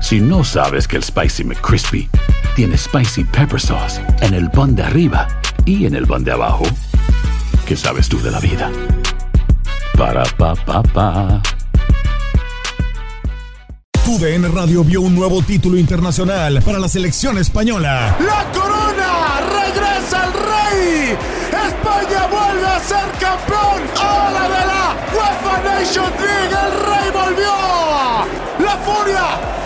Si no sabes que el Spicy McCrispy tiene Spicy Pepper Sauce en el pan de arriba y en el pan de abajo, ¿qué sabes tú de la vida? Para, pa, pa, pa. TUDN Radio vio un nuevo título internacional para la selección española. ¡La corona! ¡Regresa el rey! ¡España vuelve a ser campeón! ¡Ahora de la UEFA Nations League! ¡El rey volvió! ¡La furia!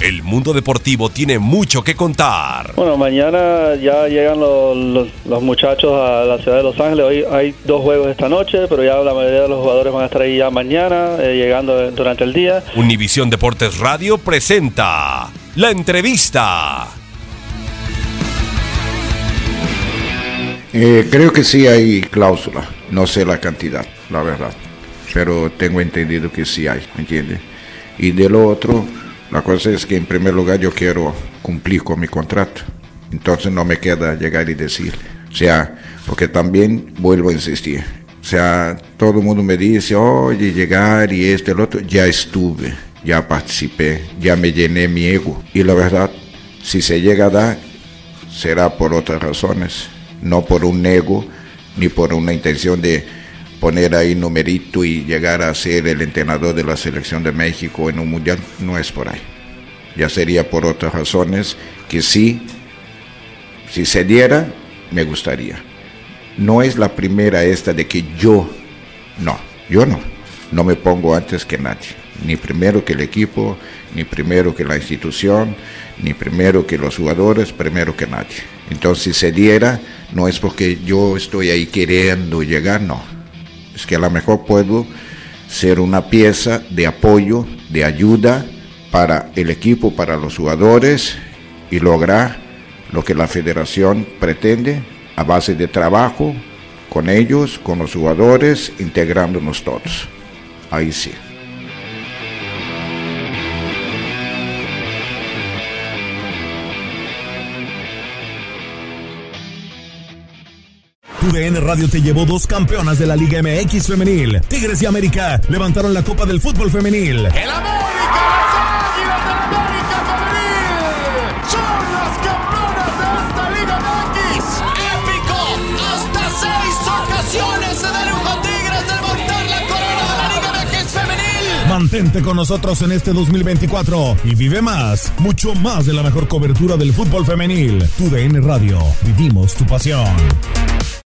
El mundo deportivo tiene mucho que contar. Bueno, mañana ya llegan los, los, muchachos a la ciudad de Los Ángeles. Hoy hay dos juegos esta noche, pero ya la mayoría de los jugadores van a estar ahí ya mañana, eh, llegando durante el día. Univisión Deportes Radio presenta la entrevista. Eh, creo que sí hay cláusula, no sé la cantidad, la verdad, pero tengo entendido que sí hay, ¿me entiendes? Y de lo otro, la cosa es que en primer lugar yo quiero cumplir con mi contrato. Entonces no me queda llegar y decir. O sea, porque también vuelvo a insistir. O sea, todo el mundo me dice, oye, llegar y este, el otro. Ya estuve, ya participé, ya me llené mi ego. Y la verdad, si se llega a dar, será por otras razones. No por un ego, ni por una intención de poner ahí numerito y llegar a ser el entrenador de la selección de México en un mundial, no es por ahí. Ya sería por otras razones que sí, si se diera, me gustaría. No es la primera esta de que yo, no, yo no, no me pongo antes que nadie, ni primero que el equipo, ni primero que la institución, ni primero que los jugadores, primero que nadie. Entonces, si se diera, no es porque yo estoy ahí queriendo llegar, no es que a lo mejor puedo ser una pieza de apoyo, de ayuda para el equipo, para los jugadores y lograr lo que la federación pretende a base de trabajo con ellos, con los jugadores, integrándonos todos. Ahí sí. TUDN Radio te llevó dos campeonas de la Liga MX femenil. Tigres y América levantaron la Copa del Fútbol femenil. ¡El América! ¡Las Águilas del América femenil! ¡Son las campeonas de esta Liga MX! ¡Épico! ¡Hasta seis ocasiones se dieron con Tigres de levantar la corona de la Liga MX femenil! Mantente con nosotros en este 2024 y vive más, mucho más de la mejor cobertura del fútbol femenil. TUDN Radio, vivimos tu pasión.